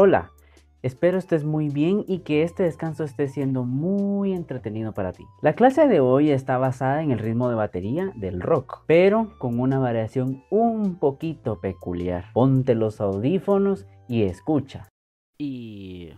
Hola, espero estés muy bien y que este descanso esté siendo muy entretenido para ti. La clase de hoy está basada en el ritmo de batería del rock, pero con una variación un poquito peculiar. Ponte los audífonos y escucha. Y...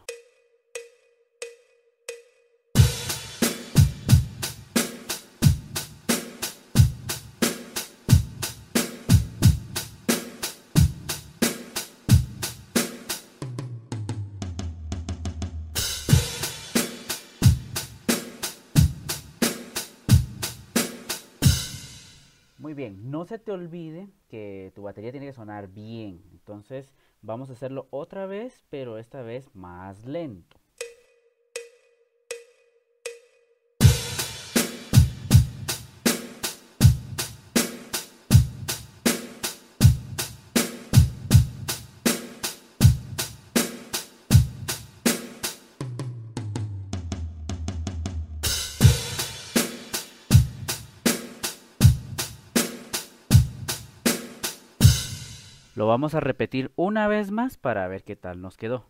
Muy bien, no se te olvide que tu batería tiene que sonar bien. Entonces vamos a hacerlo otra vez, pero esta vez más lento. Lo vamos a repetir una vez más para ver qué tal nos quedó.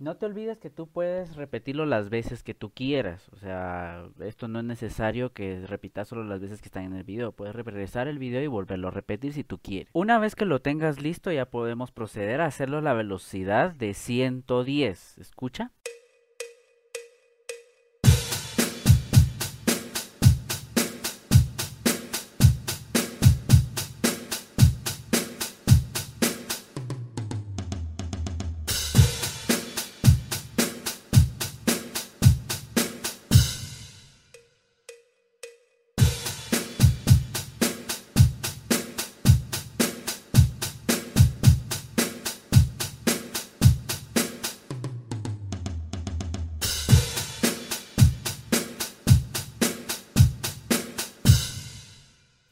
No te olvides que tú puedes repetirlo las veces que tú quieras. O sea, esto no es necesario que repitas solo las veces que están en el video. Puedes regresar el video y volverlo a repetir si tú quieres. Una vez que lo tengas listo ya podemos proceder a hacerlo a la velocidad de 110. ¿Escucha?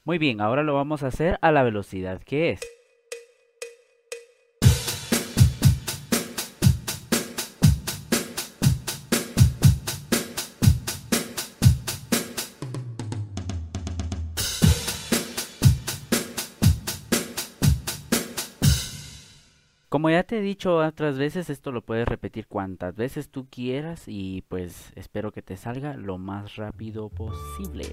Muy bien, ahora lo vamos a hacer a la velocidad que es. Como ya te he dicho otras veces, esto lo puedes repetir cuantas veces tú quieras y pues espero que te salga lo más rápido posible.